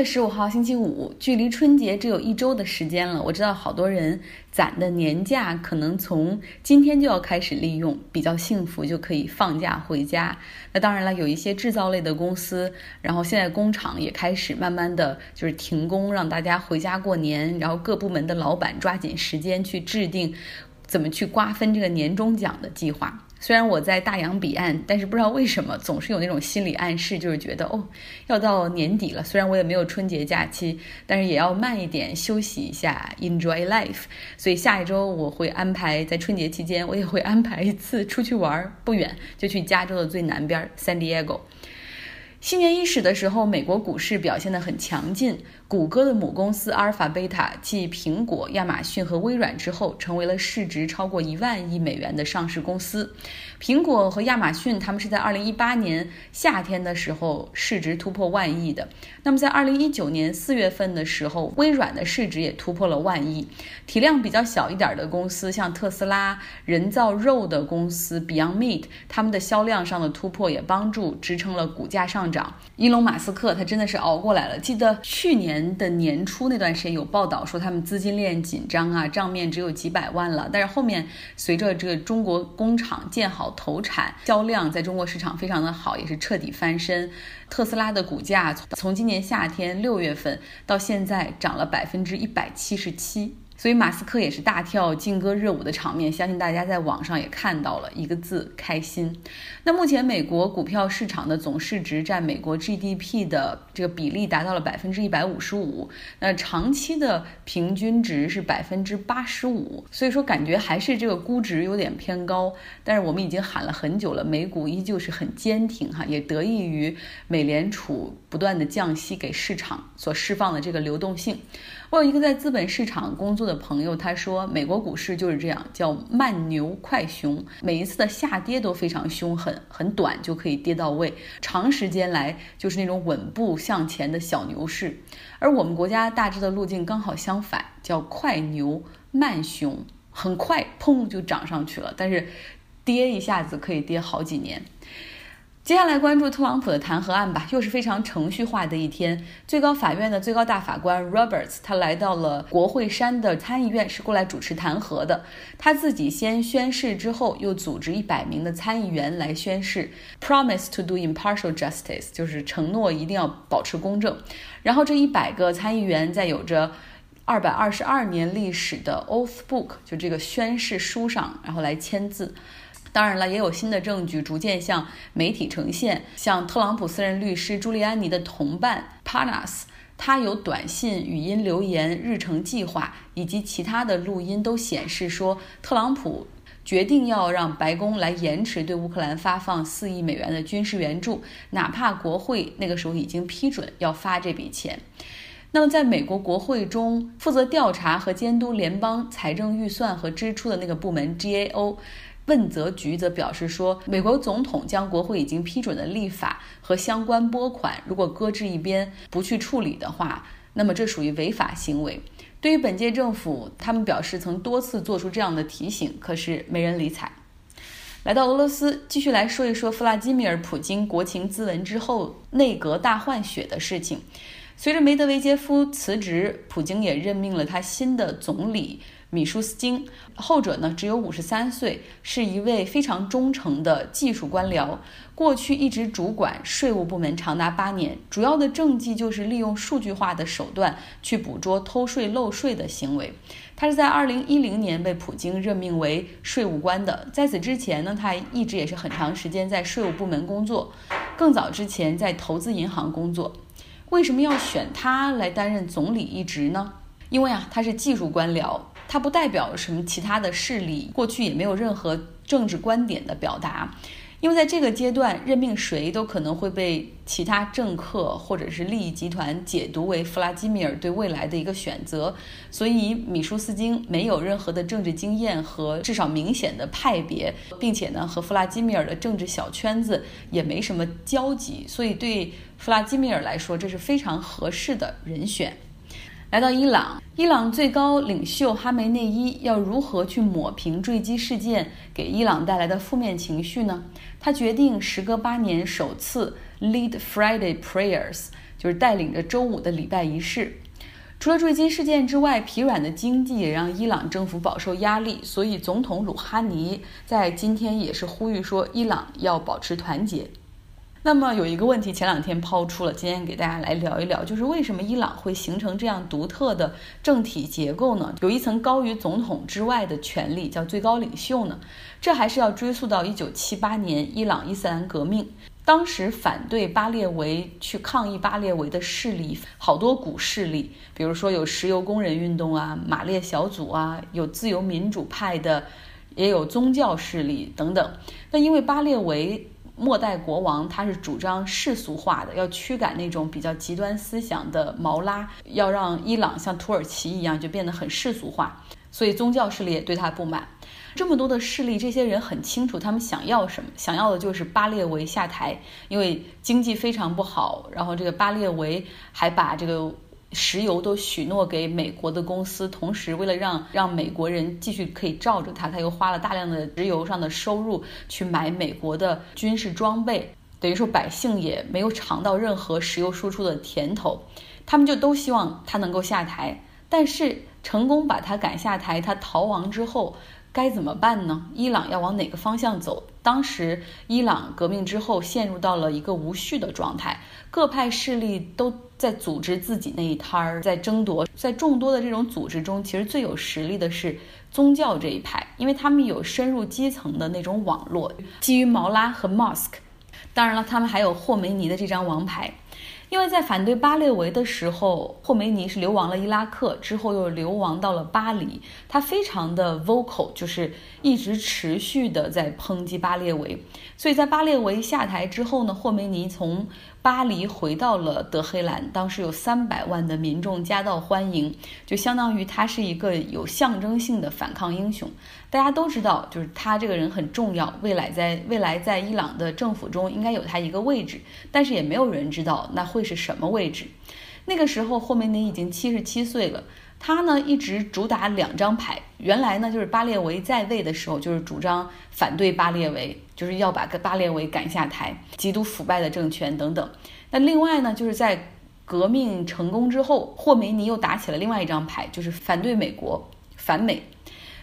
月十五号星期五，距离春节只有一周的时间了。我知道好多人攒的年假可能从今天就要开始利用，比较幸福就可以放假回家。那当然了，有一些制造类的公司，然后现在工厂也开始慢慢的就是停工，让大家回家过年。然后各部门的老板抓紧时间去制定怎么去瓜分这个年终奖的计划。虽然我在大洋彼岸，但是不知道为什么总是有那种心理暗示，就是觉得哦，要到年底了。虽然我也没有春节假期，但是也要慢一点休息一下，enjoy life。所以下一周我会安排在春节期间，我也会安排一次出去玩，不远就去加州的最南边，San Diego。新年伊始的时候，美国股市表现得很强劲。谷歌的母公司阿尔法贝塔继苹果、亚马逊和微软之后，成为了市值超过一万亿美元的上市公司。苹果和亚马逊他们是在二零一八年夏天的时候市值突破万亿的。那么在二零一九年四月份的时候，微软的市值也突破了万亿。体量比较小一点的公司，像特斯拉、人造肉的公司 Beyond Meat，他们的销量上的突破也帮助支撑了股价上。涨，伊隆马斯克他真的是熬过来了。记得去年的年初那段时间有报道说他们资金链紧张啊，账面只有几百万了。但是后面随着这个中国工厂建好投产，销量在中国市场非常的好，也是彻底翻身。特斯拉的股价从今年夏天六月份到现在涨了百分之一百七十七。所以马斯克也是大跳劲歌热舞的场面，相信大家在网上也看到了一个字：开心。那目前美国股票市场的总市值占美国 GDP 的这个比例达到了百分之一百五十五，那长期的平均值是百分之八十五，所以说感觉还是这个估值有点偏高。但是我们已经喊了很久了，美股依旧是很坚挺哈，也得益于美联储不断的降息给市场所释放的这个流动性。我有一个在资本市场工作的朋友，他说美国股市就是这样，叫慢牛快熊，每一次的下跌都非常凶狠，很短就可以跌到位，长时间来就是那种稳步向前的小牛市。而我们国家大致的路径刚好相反，叫快牛慢熊，很快砰就涨上去了，但是跌一下子可以跌好几年。接下来关注特朗普的弹劾案吧，又是非常程序化的一天。最高法院的最高大法官 Roberts 他来到了国会山的参议院，是过来主持弹劾的。他自己先宣誓，之后又组织一百名的参议员来宣誓，promise to do impartial justice，就是承诺一定要保持公正。然后这一百个参议员在有着二百二十二年历史的 oath book，就这个宣誓书上，然后来签字。当然了，也有新的证据逐渐向媒体呈现。像特朗普私人律师朱利安尼的同伴 Panas，他有短信、语音留言、日程计划以及其他的录音都显示说，特朗普决定要让白宫来延迟对乌克兰发放四亿美元的军事援助，哪怕国会那个时候已经批准要发这笔钱。那么，在美国国会中负责调查和监督联邦财政预算和支出的那个部门 GAO。问责局则表示说，美国总统将国会已经批准的立法和相关拨款，如果搁置一边不去处理的话，那么这属于违法行为。对于本届政府，他们表示曾多次做出这样的提醒，可是没人理睬。来到俄罗斯，继续来说一说弗拉基米尔·普京国情咨文之后内阁大换血的事情。随着梅德韦杰夫辞职，普京也任命了他新的总理。米舒斯京，后者呢只有五十三岁，是一位非常忠诚的技术官僚。过去一直主管税务部门长达八年，主要的政绩就是利用数据化的手段去捕捉偷税漏税的行为。他是在二零一零年被普京任命为税务官的，在此之前呢，他一直也是很长时间在税务部门工作，更早之前在投资银行工作。为什么要选他来担任总理一职呢？因为啊，他是技术官僚。它不代表什么其他的势力，过去也没有任何政治观点的表达，因为在这个阶段任命谁都可能会被其他政客或者是利益集团解读为弗拉基米尔对未来的一个选择，所以米舒斯京没有任何的政治经验和至少明显的派别，并且呢和弗拉基米尔的政治小圈子也没什么交集，所以对弗拉基米尔来说这是非常合适的人选。来到伊朗，伊朗最高领袖哈梅内伊要如何去抹平坠机事件给伊朗带来的负面情绪呢？他决定时隔八年首次 lead Friday prayers，就是带领着周五的礼拜仪式。除了坠机事件之外，疲软的经济也让伊朗政府饱受压力，所以总统鲁哈尼在今天也是呼吁说，伊朗要保持团结。那么有一个问题，前两天抛出了，今天给大家来聊一聊，就是为什么伊朗会形成这样独特的政体结构呢？有一层高于总统之外的权力，叫最高领袖呢？这还是要追溯到一九七八年伊朗伊斯兰革命。当时反对巴列维去抗议巴列维的势力，好多股势力，比如说有石油工人运动啊、马列小组啊，有自由民主派的，也有宗教势力等等。那因为巴列维末代国王他是主张世俗化的，要驱赶那种比较极端思想的毛拉，要让伊朗像土耳其一样就变得很世俗化，所以宗教势力也对他不满。这么多的势力，这些人很清楚他们想要什么，想要的就是巴列维下台，因为经济非常不好。然后这个巴列维还把这个石油都许诺给美国的公司，同时为了让让美国人继续可以罩着他，他又花了大量的石油上的收入去买美国的军事装备，等于说百姓也没有尝到任何石油输出的甜头，他们就都希望他能够下台，但是成功把他赶下台，他逃亡之后。该怎么办呢？伊朗要往哪个方向走？当时伊朗革命之后陷入到了一个无序的状态，各派势力都在组织自己那一摊儿，在争夺。在众多的这种组织中，其实最有实力的是宗教这一派，因为他们有深入基层的那种网络，基于毛拉和 mosque。当然了，他们还有霍梅尼的这张王牌。因为在反对巴列维的时候，霍梅尼是流亡了伊拉克，之后又流亡到了巴黎。他非常的 vocal，就是一直持续的在抨击巴列维。所以在巴列维下台之后呢，霍梅尼从巴黎回到了德黑兰，当时有三百万的民众夹道欢迎，就相当于他是一个有象征性的反抗英雄。大家都知道，就是他这个人很重要，未来在未来在伊朗的政府中应该有他一个位置，但是也没有人知道那会是什么位置。那个时候霍梅尼已经七十七岁了，他呢一直主打两张牌，原来呢就是巴列维在位的时候就是主张反对巴列维。就是要把巴列维赶下台，极度腐败的政权等等。那另外呢，就是在革命成功之后，霍梅尼又打起了另外一张牌，就是反对美国，反美。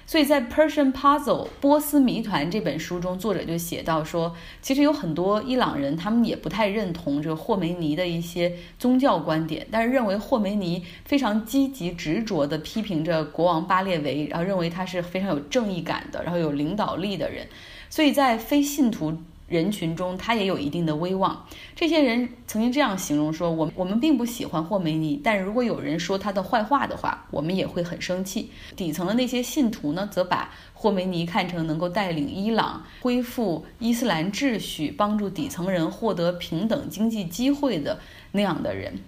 所以在《Persian Puzzle》波斯谜团这本书中，作者就写到说，其实有很多伊朗人，他们也不太认同这个霍梅尼的一些宗教观点，但是认为霍梅尼非常积极执着地批评着国王巴列维，然后认为他是非常有正义感的，然后有领导力的人。所以在非信徒人群中，他也有一定的威望。这些人曾经这样形容说：“我我们并不喜欢霍梅尼，但如果有人说他的坏话的话，我们也会很生气。”底层的那些信徒呢，则把霍梅尼看成能够带领伊朗恢复伊斯兰秩序、帮助底层人获得平等经济机会的那样的人。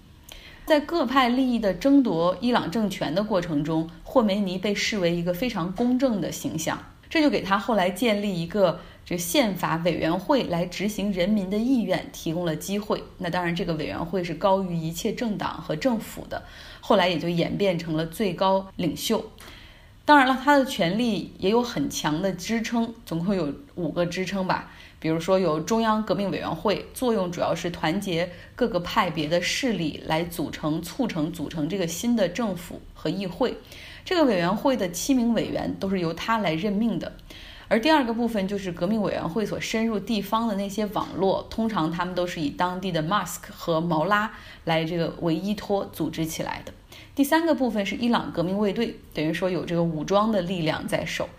在各派利益的争夺伊朗政权的过程中，霍梅尼被视为一个非常公正的形象。这就给他后来建立一个这宪法委员会来执行人民的意愿提供了机会。那当然，这个委员会是高于一切政党和政府的，后来也就演变成了最高领袖。当然了，他的权力也有很强的支撑，总共有五个支撑吧。比如说，有中央革命委员会，作用主要是团结各个派别的势力来组成、促成、组成这个新的政府和议会。这个委员会的七名委员都是由他来任命的，而第二个部分就是革命委员会所深入地方的那些网络，通常他们都是以当地的 mask 和毛拉来这个为依托组织起来的。第三个部分是伊朗革命卫队，等于说有这个武装的力量在手。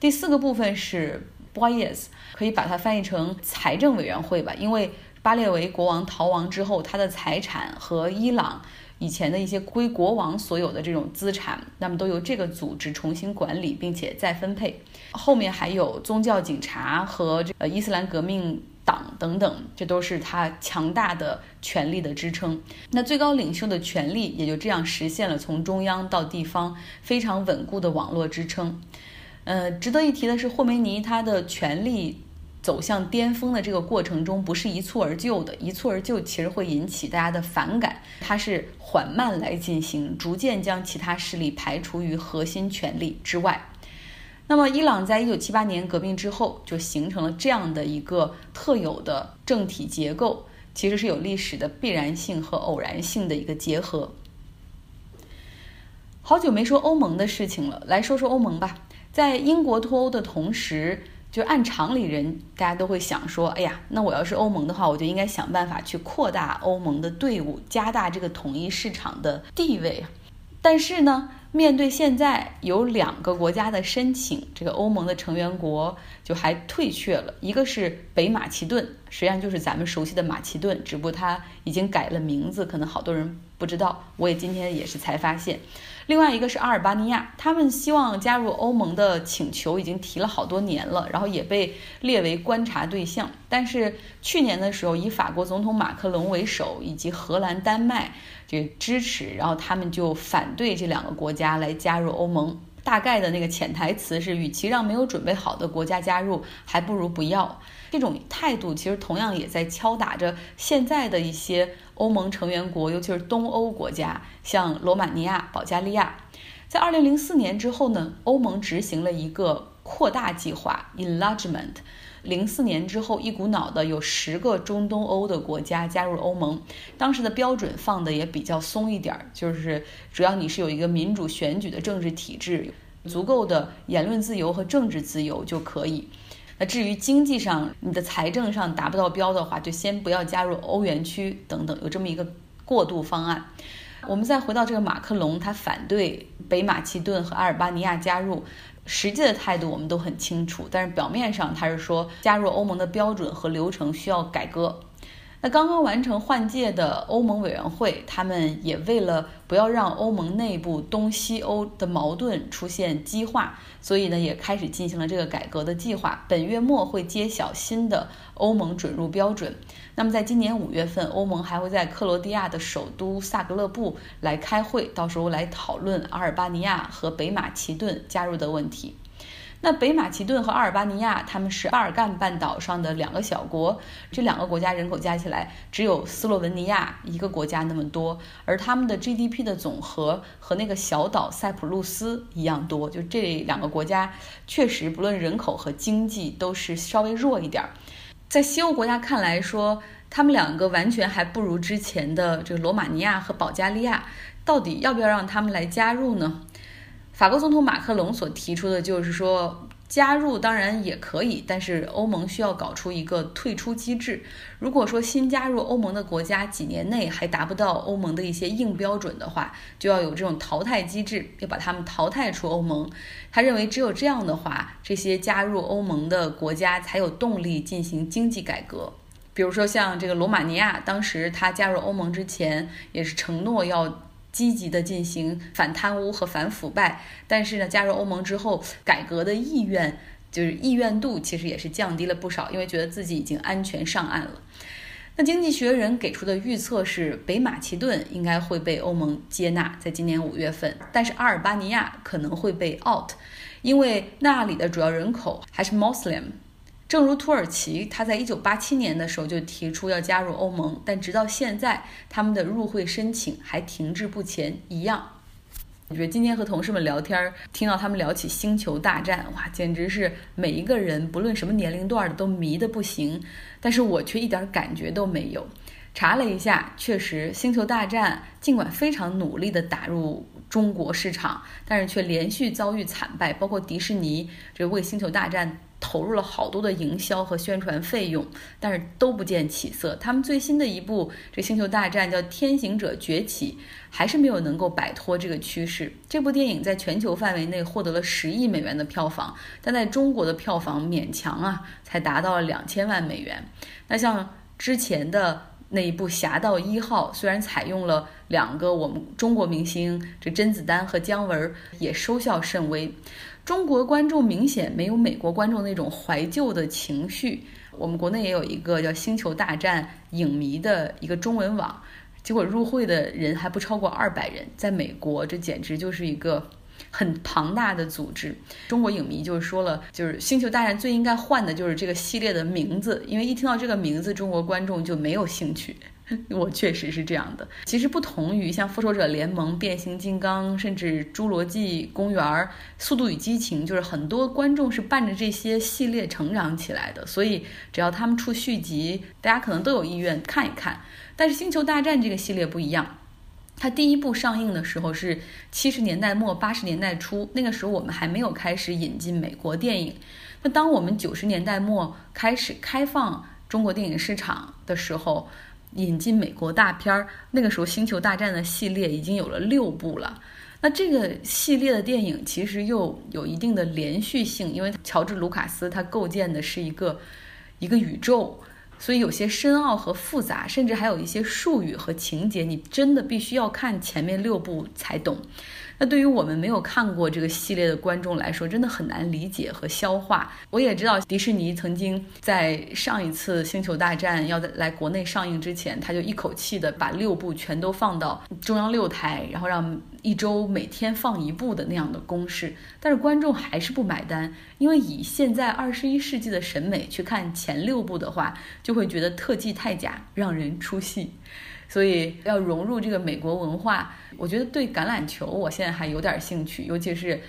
第四个部分是 boys，可以把它翻译成财政委员会吧，因为巴列维国王逃亡之后，他的财产和伊朗。以前的一些归国王所有的这种资产，那么都由这个组织重新管理，并且再分配。后面还有宗教警察和这呃伊斯兰革命党等等，这都是他强大的权力的支撑。那最高领袖的权力也就这样实现了从中央到地方非常稳固的网络支撑。呃，值得一提的是，霍梅尼他的权力。走向巅峰的这个过程中，不是一蹴而就的，一蹴而就其实会引起大家的反感。它是缓慢来进行，逐渐将其他势力排除于核心权力之外。那么，伊朗在一九七八年革命之后，就形成了这样的一个特有的政体结构。其实是有历史的必然性和偶然性的一个结合。好久没说欧盟的事情了，来说说欧盟吧。在英国脱欧的同时，就按常理人，大家都会想说：哎呀，那我要是欧盟的话，我就应该想办法去扩大欧盟的队伍，加大这个统一市场的地位。但是呢？面对现在有两个国家的申请，这个欧盟的成员国就还退却了。一个是北马其顿，实际上就是咱们熟悉的马其顿，只不过它已经改了名字，可能好多人不知道。我也今天也是才发现。另外一个是阿尔巴尼亚，他们希望加入欧盟的请求已经提了好多年了，然后也被列为观察对象。但是去年的时候，以法国总统马克龙为首，以及荷兰、丹麦。这支持，然后他们就反对这两个国家来加入欧盟。大概的那个潜台词是，与其让没有准备好的国家加入，还不如不要。这种态度其实同样也在敲打着现在的一些欧盟成员国，尤其是东欧国家，像罗马尼亚、保加利亚。在二零零四年之后呢，欧盟执行了一个扩大计划 （enlargement）。零四年之后，一股脑的有十个中东欧的国家加入欧盟。当时的标准放的也比较松一点儿，就是只要你是有一个民主选举的政治体制，足够的言论自由和政治自由就可以。那至于经济上，你的财政上达不到标的话，就先不要加入欧元区等等，有这么一个过渡方案。我们再回到这个马克龙，他反对北马其顿和阿尔巴尼亚加入。实际的态度我们都很清楚，但是表面上他是说加入欧盟的标准和流程需要改革。那刚刚完成换届的欧盟委员会，他们也为了不要让欧盟内部东西欧的矛盾出现激化，所以呢也开始进行了这个改革的计划。本月末会揭晓新的欧盟准入标准。那么在今年五月份，欧盟还会在克罗地亚的首都萨格勒布来开会，到时候来讨论阿尔巴尼亚和北马其顿加入的问题。那北马其顿和阿尔巴尼亚，他们是巴尔干半岛上的两个小国，这两个国家人口加起来只有斯洛文尼亚一个国家那么多，而他们的 GDP 的总和和那个小岛塞浦路斯一样多，就这两个国家确实不论人口和经济都是稍微弱一点儿。在西欧国家看来，说他们两个完全还不如之前的这个罗马尼亚和保加利亚，到底要不要让他们来加入呢？法国总统马克龙所提出的就是说，加入当然也可以，但是欧盟需要搞出一个退出机制。如果说新加入欧盟的国家几年内还达不到欧盟的一些硬标准的话，就要有这种淘汰机制，要把他们淘汰出欧盟。他认为只有这样的话，这些加入欧盟的国家才有动力进行经济改革。比如说像这个罗马尼亚，当时他加入欧盟之前也是承诺要。积极的进行反贪污和反腐败，但是呢，加入欧盟之后，改革的意愿就是意愿度其实也是降低了不少，因为觉得自己已经安全上岸了。那经济学人给出的预测是，北马其顿应该会被欧盟接纳，在今年五月份，但是阿尔巴尼亚可能会被 out，因为那里的主要人口还是 Muslim。正如土耳其，他在一九八七年的时候就提出要加入欧盟，但直到现在，他们的入会申请还停滞不前一样。我觉得今天和同事们聊天，听到他们聊起《星球大战》，哇，简直是每一个人不论什么年龄段的都迷得不行，但是我却一点感觉都没有。查了一下，确实，《星球大战》尽管非常努力地打入中国市场，但是却连续遭遇惨败，包括迪士尼这为《星球大战》。投入了好多的营销和宣传费用，但是都不见起色。他们最新的一部《这星球大战》叫《天行者崛起》，还是没有能够摆脱这个趋势。这部电影在全球范围内获得了十亿美元的票房，但在中国的票房勉强啊，才达到了两千万美元。那像之前的那一部《侠盗一号》，虽然采用了两个我们中国明星，这甄子丹和姜文，也收效甚微。中国观众明显没有美国观众那种怀旧的情绪。我们国内也有一个叫“星球大战”影迷的一个中文网，结果入会的人还不超过二百人。在美国，这简直就是一个很庞大的组织。中国影迷就是说了，就是《星球大战》最应该换的就是这个系列的名字，因为一听到这个名字，中国观众就没有兴趣。我确实是这样的。其实不同于像《复仇者联盟》、变形金刚，甚至《侏罗纪公园》、《速度与激情》，就是很多观众是伴着这些系列成长起来的，所以只要他们出续集，大家可能都有意愿看一看。但是《星球大战》这个系列不一样。它第一部上映的时候是七十年代末八十年代初，那个时候我们还没有开始引进美国电影。那当我们九十年代末开始开放中国电影市场的时候，引进美国大片儿，那个时候《星球大战》的系列已经有了六部了。那这个系列的电影其实又有一定的连续性，因为乔治·卢卡斯他构建的是一个一个宇宙。所以有些深奥和复杂，甚至还有一些术语和情节，你真的必须要看前面六部才懂。那对于我们没有看过这个系列的观众来说，真的很难理解和消化。我也知道迪士尼曾经在上一次《星球大战》要在来国内上映之前，他就一口气的把六部全都放到中央六台，然后让一周每天放一部的那样的公式。但是观众还是不买单，因为以现在二十一世纪的审美去看前六部的话，就会觉得特技太假，让人出戏。所以要融入这个美国文化，我觉得对橄榄球我现在还有点兴趣，尤其是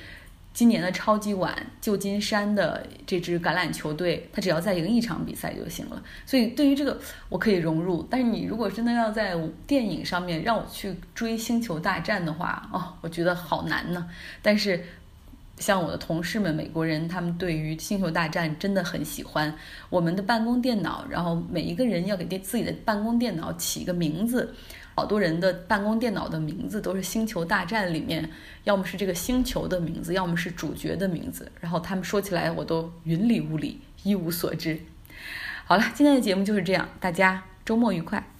今年的超级碗，旧金山的这支橄榄球队，他只要再赢一场比赛就行了。所以对于这个我可以融入，但是你如果真的要在电影上面让我去追《星球大战》的话，哦，我觉得好难呢。但是。像我的同事们，美国人，他们对于《星球大战》真的很喜欢。我们的办公电脑，然后每一个人要给电自己的办公电脑起一个名字，好多人的办公电脑的名字都是《星球大战》里面，要么是这个星球的名字，要么是主角的名字。然后他们说起来，我都云里雾里，一无所知。好了，今天的节目就是这样，大家周末愉快。